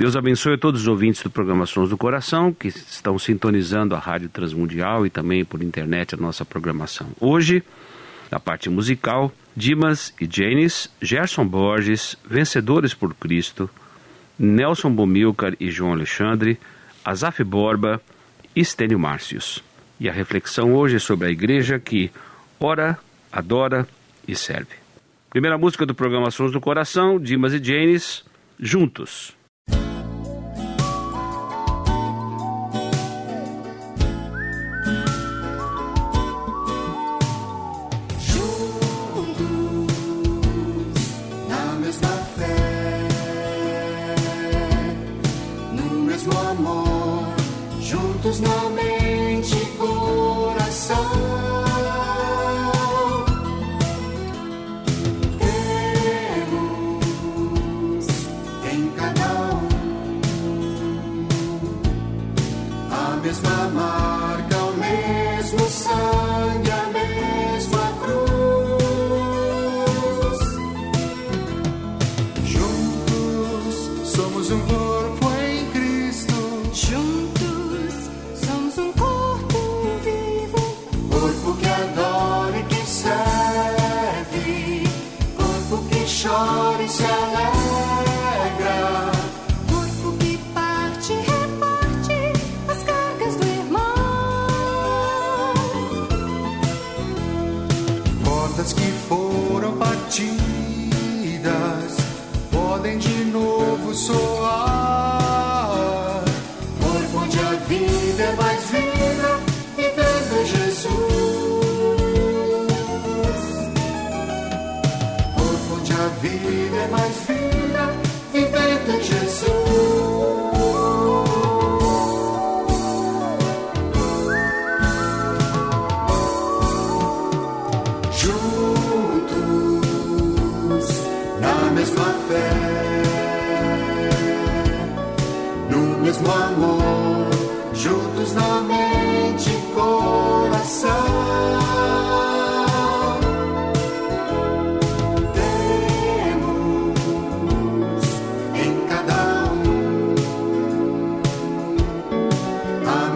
Deus abençoe todos os ouvintes do programa Sons do Coração que estão sintonizando a Rádio Transmundial e também por internet a nossa programação. Hoje, na parte musical, Dimas e Janis, Gerson Borges, Vencedores por Cristo, Nelson Bomilcar e João Alexandre, Azaf Borba e Stênio Márcios. E a reflexão hoje é sobre a igreja que ora, adora e serve. Primeira música do programa Sons do Coração, Dimas e Janis, juntos. so hard.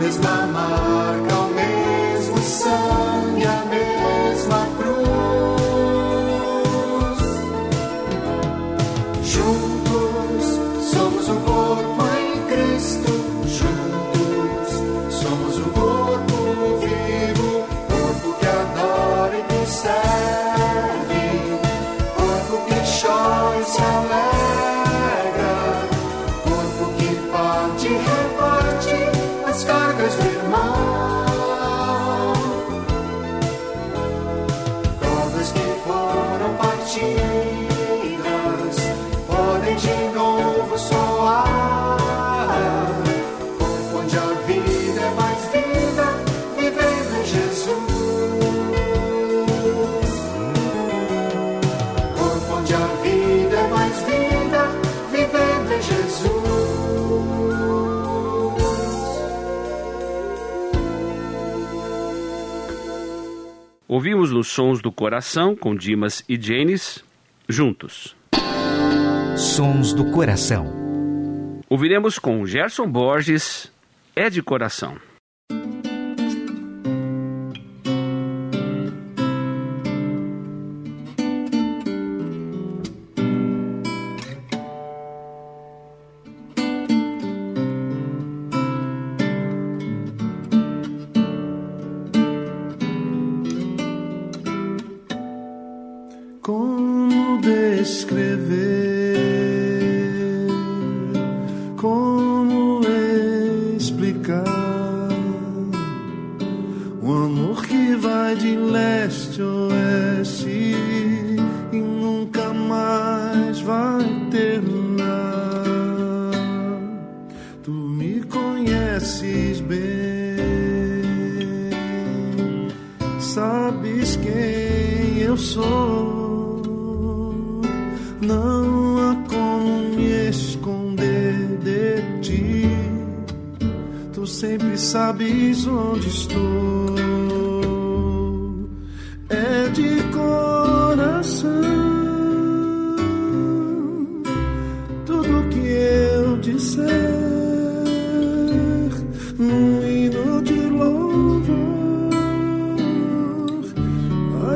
Mesma marca, o mesmo sangue, Ouvimos nos Sons do Coração com Dimas e Janis, juntos. Sons do Coração. Ouviremos com Gerson Borges, É de Coração. De leste a oeste e nunca mais vai terminar. Tu me conheces bem, sabes quem eu sou. Não há como me esconder de ti. Tu sempre sabes onde estou.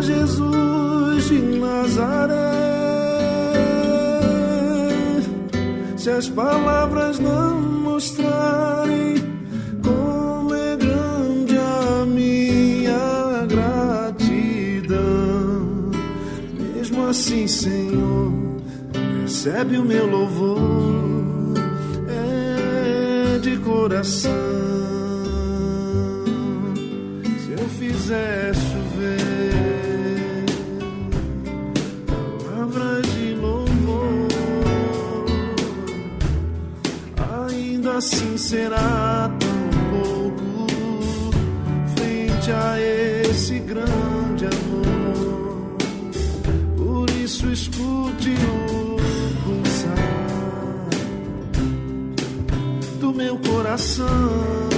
Jesus de Nazaré. Se as palavras não mostrarem como é grande a minha gratidão, mesmo assim, Senhor, recebe o meu louvor, é de coração. Se eu fizer será tão pouco frente a esse grande amor. Por isso escute o pulsar do meu coração.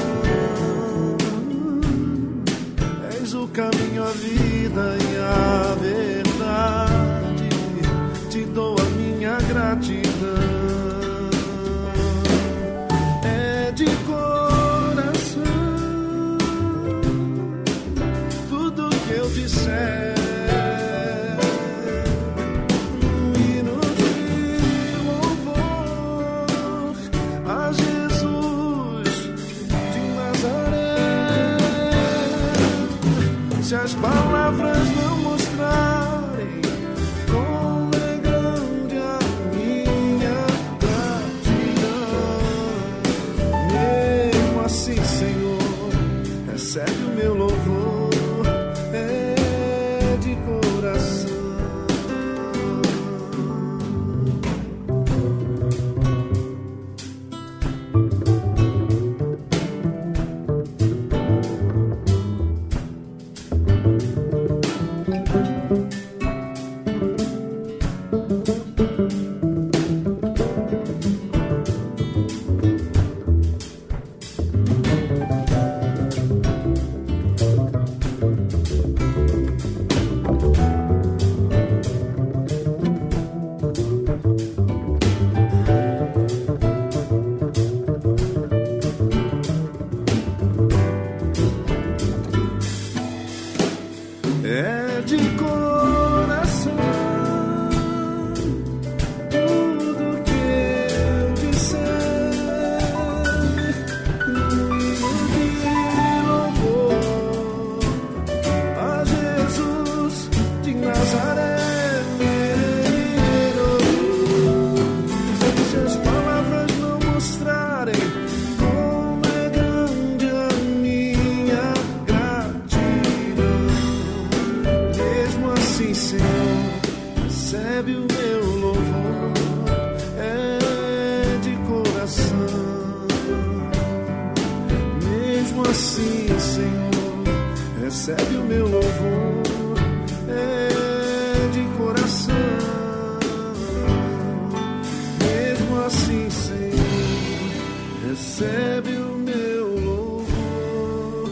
Recebe o meu louvor,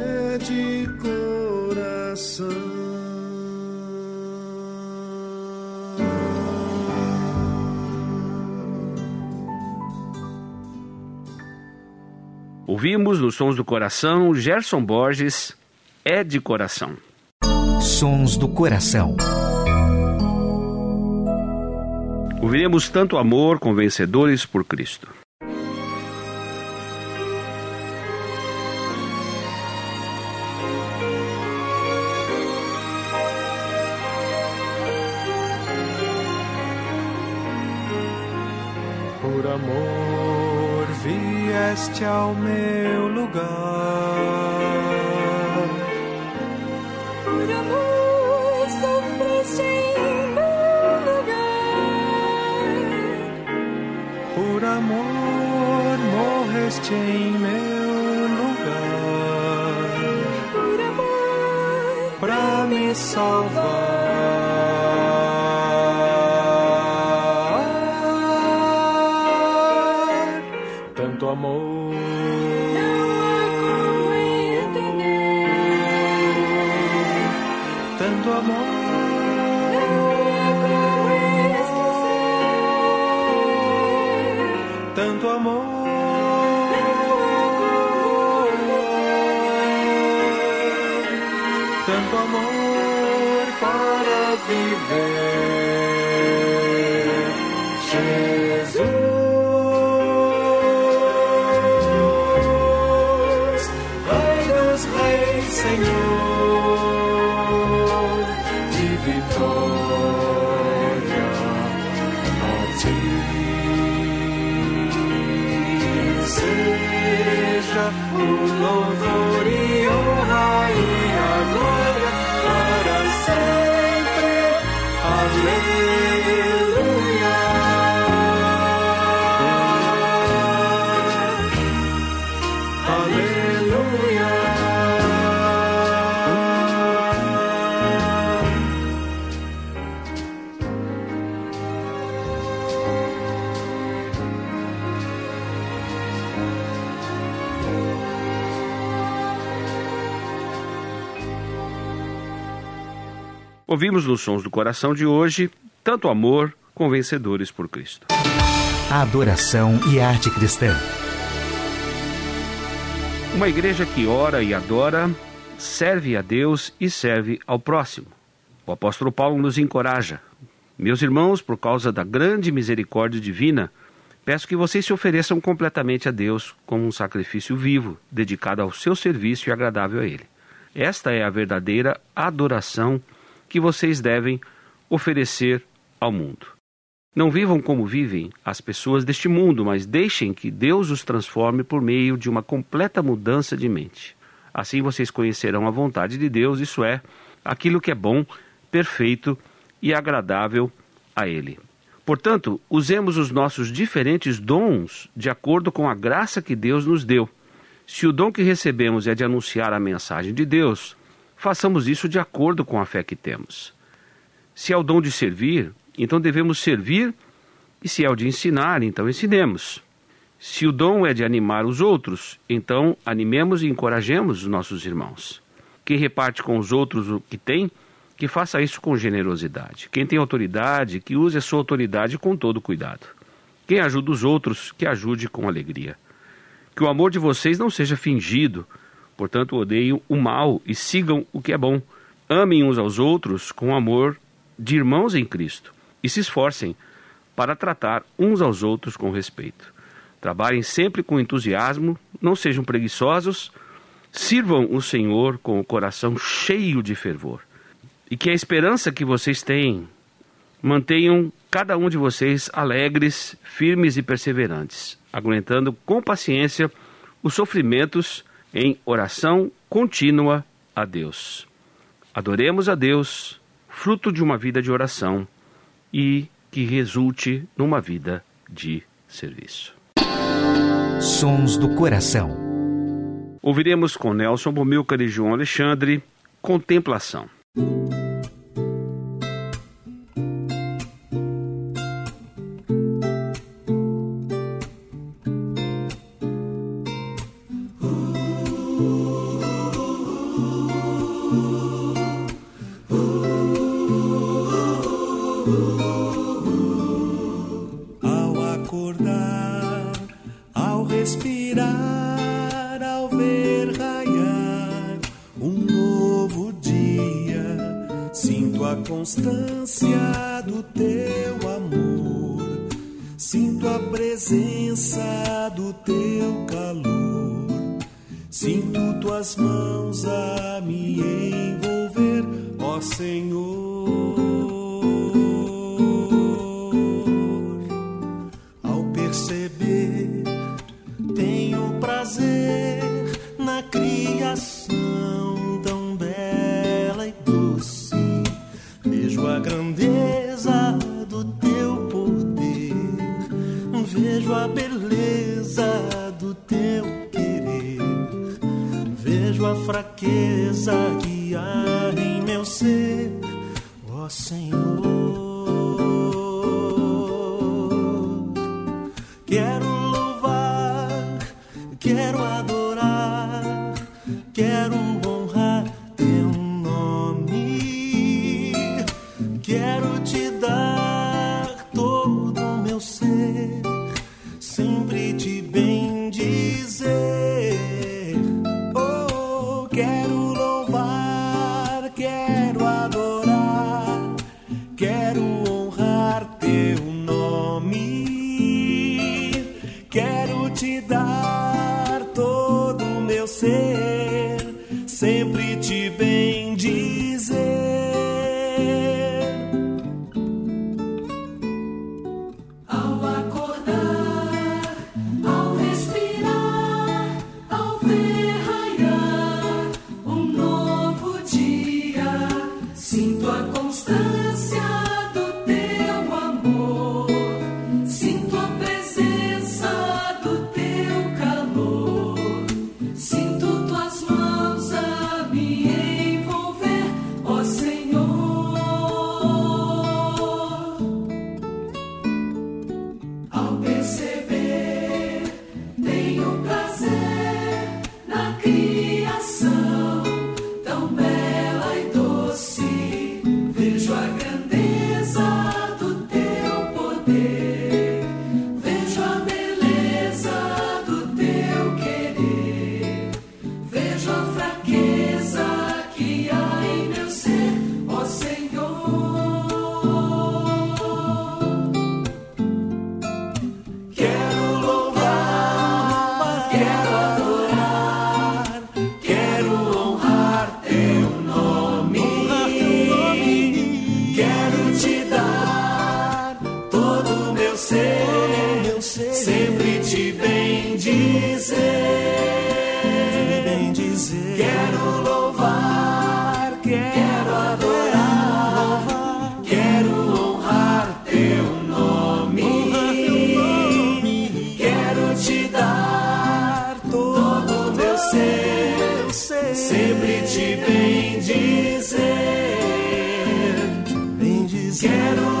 é de coração. Ouvimos nos Sons do Coração Gerson Borges, É de Coração. Sons do Coração. Ouviremos tanto amor com vencedores por Cristo. Vieste ao meu lugar. Por amor sofreste em meu lugar. Por amor morreste em meu lugar. Por amor Pra me salvar. Tanto amor. Tanto amor. Tanto amor para viver. Ouvimos nos Sons do Coração de hoje tanto amor com vencedores por Cristo. Adoração e arte cristã. Uma igreja que ora e adora, serve a Deus e serve ao próximo. O apóstolo Paulo nos encoraja. Meus irmãos, por causa da grande misericórdia divina, peço que vocês se ofereçam completamente a Deus como um sacrifício vivo, dedicado ao seu serviço e agradável a Ele. Esta é a verdadeira adoração que vocês devem oferecer ao mundo. Não vivam como vivem as pessoas deste mundo, mas deixem que Deus os transforme por meio de uma completa mudança de mente. Assim vocês conhecerão a vontade de Deus, isso é, aquilo que é bom, perfeito e agradável a Ele. Portanto, usemos os nossos diferentes dons de acordo com a graça que Deus nos deu. Se o dom que recebemos é de anunciar a mensagem de Deus, façamos isso de acordo com a fé que temos. Se é o dom de servir, então devemos servir, e se é o de ensinar, então ensinemos. Se o dom é de animar os outros, então animemos e encorajemos os nossos irmãos. Quem reparte com os outros o que tem, que faça isso com generosidade. Quem tem autoridade, que use a sua autoridade com todo cuidado. Quem ajuda os outros, que ajude com alegria. Que o amor de vocês não seja fingido, portanto, odeiem o mal e sigam o que é bom. Amem uns aos outros com amor de irmãos em Cristo e se esforcem para tratar uns aos outros com respeito. Trabalhem sempre com entusiasmo, não sejam preguiçosos, sirvam o Senhor com o coração cheio de fervor. E que a esperança que vocês têm mantenham cada um de vocês alegres, firmes e perseverantes, aguentando com paciência os sofrimentos em oração contínua a Deus. Adoremos a Deus, fruto de uma vida de oração e que resulte numa vida de serviço. Sons do Coração. Ouviremos com Nelson Bomilcar e João Alexandre Contemplação. Vejo a beleza do teu querer, vejo a fraqueza que há em meu ser, ó Senhor. Meu ser, sempre te bendizer. Te bendizer. Quero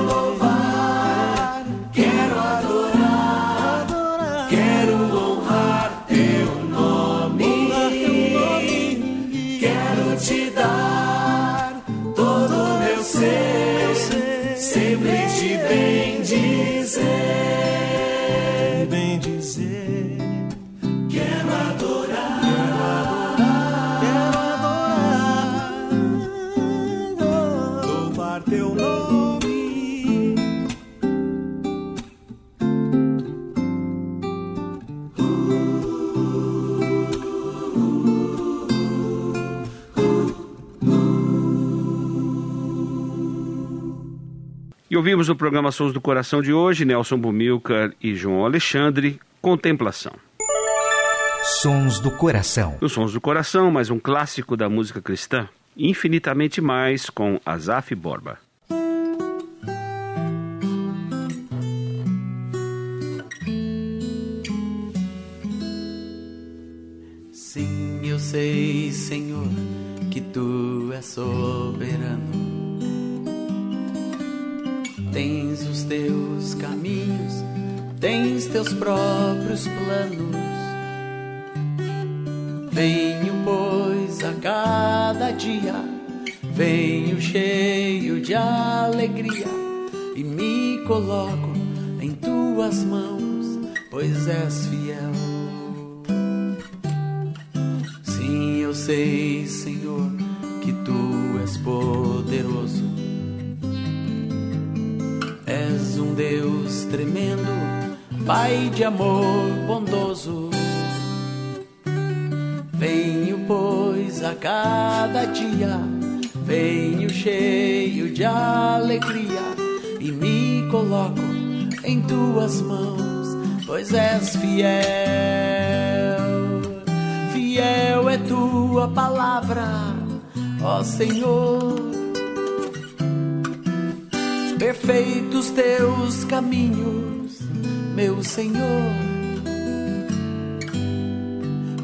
E ouvimos no programa Sons do Coração de hoje, Nelson Bumilcar e João Alexandre, Contemplação. Sons do Coração. Nos Sons do Coração, mais um clássico da música cristã, Infinitamente Mais, com Azaf Borba. Sim, eu sei, Senhor, que tu és soberano. Teus caminhos, tens teus próprios planos. Venho, pois, a cada dia, venho cheio de alegria e me coloco em tuas mãos, pois és fiel. Sim, eu sei, Senhor, que tu és poderoso. Deus tremendo, Pai de amor bondoso. Venho, pois, a cada dia, venho cheio de alegria e me coloco em tuas mãos, pois és fiel. Fiel é tua palavra, ó Senhor. Perfeitos teus caminhos, meu Senhor.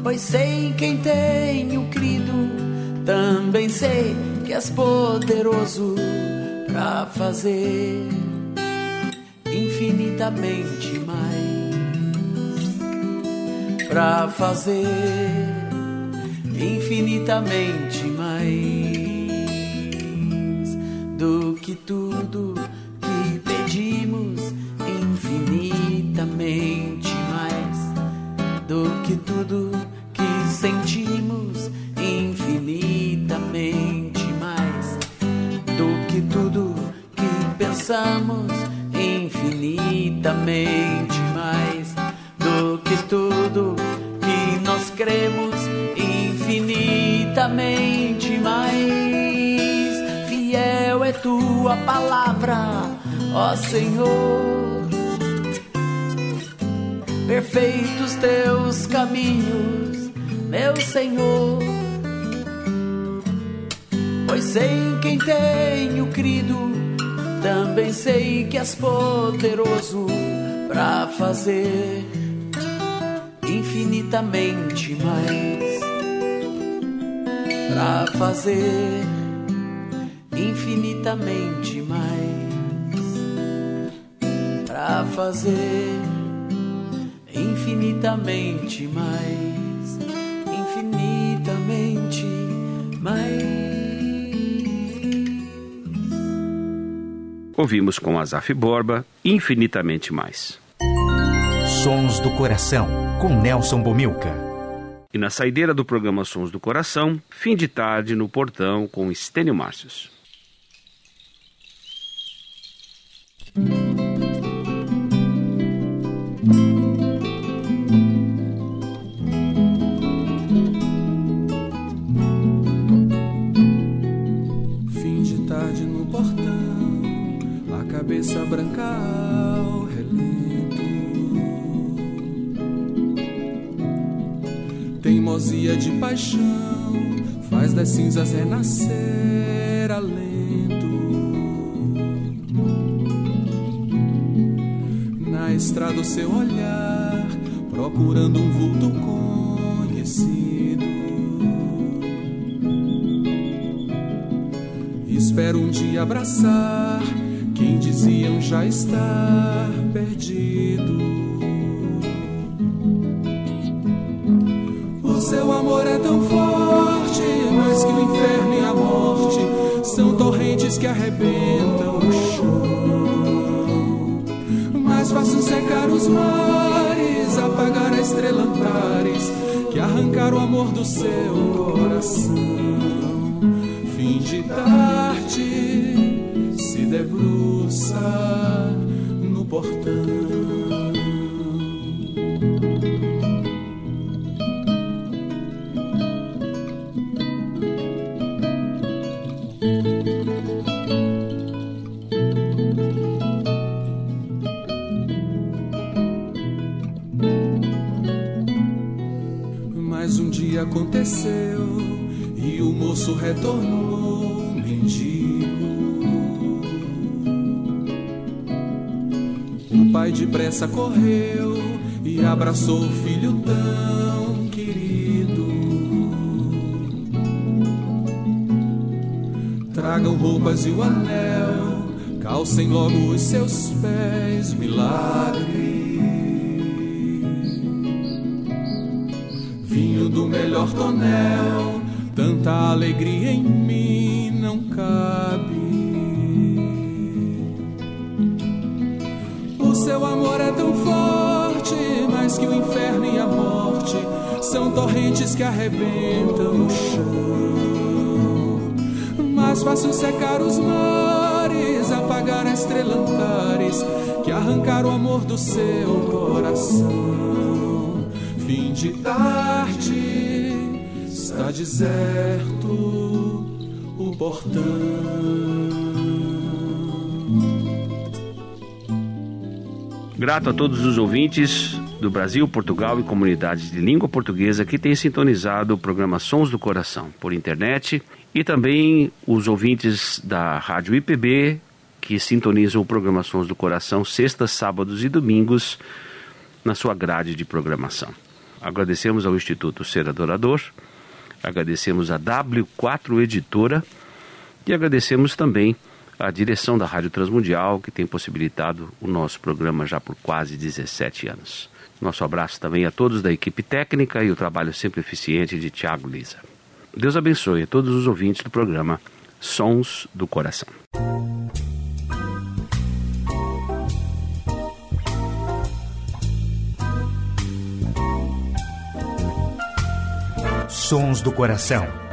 Pois sei quem tenho crido, também sei que és poderoso para fazer infinitamente mais, para fazer infinitamente mais do que tudo pensamos, infinitamente mais do que tudo que nós cremos, infinitamente mais. Fiel é tua palavra, ó Senhor. Perfeitos teus caminhos, meu Senhor. Pois em quem tenho crido, também sei que és poderoso para fazer infinitamente mais. Para fazer infinitamente mais. Para fazer infinitamente mais. Infinitamente mais. Ouvimos com Azaf Borba infinitamente mais. Sons do Coração, com Nelson Bomilca. E na saideira do programa Sons do Coração, fim de tarde no portão com Estênio Márcios. Cabeça branca ao relento. Teimosia de paixão faz das cinzas renascer alento. Na estrada o seu olhar, procurando um vulto conhecido. Espero um dia abraçar quem diziam já estar perdido. O seu amor é tão forte, mais que o inferno e a morte são torrentes que arrebentam o chão. Mais fácil secar os mares, apagar a estrela Antares, que arrancar o amor do seu coração fim de tarde debruça no portão. Um aconteceu e o moço retornou mendigo. Depressa correu e abraçou o filho tão querido. Tragam roupas e o anel, calcem logo os seus pés, milagre. Vinho do melhor tonel, tanta alegria em mim não cabe. Seu amor é tão forte, mais que o inferno e a morte são torrentes que arrebentam o chão. Mais fácil secar os mares, apagar a estrela Antares, que arrancar o amor do seu coração. Fim de tarde, está deserto o portão. Grato a todos os ouvintes do Brasil, Portugal e comunidades de língua portuguesa que têm sintonizado o programa Sons do Coração por internet e também os ouvintes da Rádio IPB que sintonizam o programa Sons do Coração sextas, sábados e domingos na sua grade de programação. Agradecemos ao Instituto Ser Adorador, agradecemos a W4 Editora E agradecemos também a direção da Rádio Transmundial, que tem possibilitado o nosso programa já por quase 17 anos. Nosso abraço também a todos da equipe técnica e o trabalho sempre eficiente de Tiago Lisa. Deus abençoe a todos os ouvintes do programa Sons do Coração. Sons do Coração.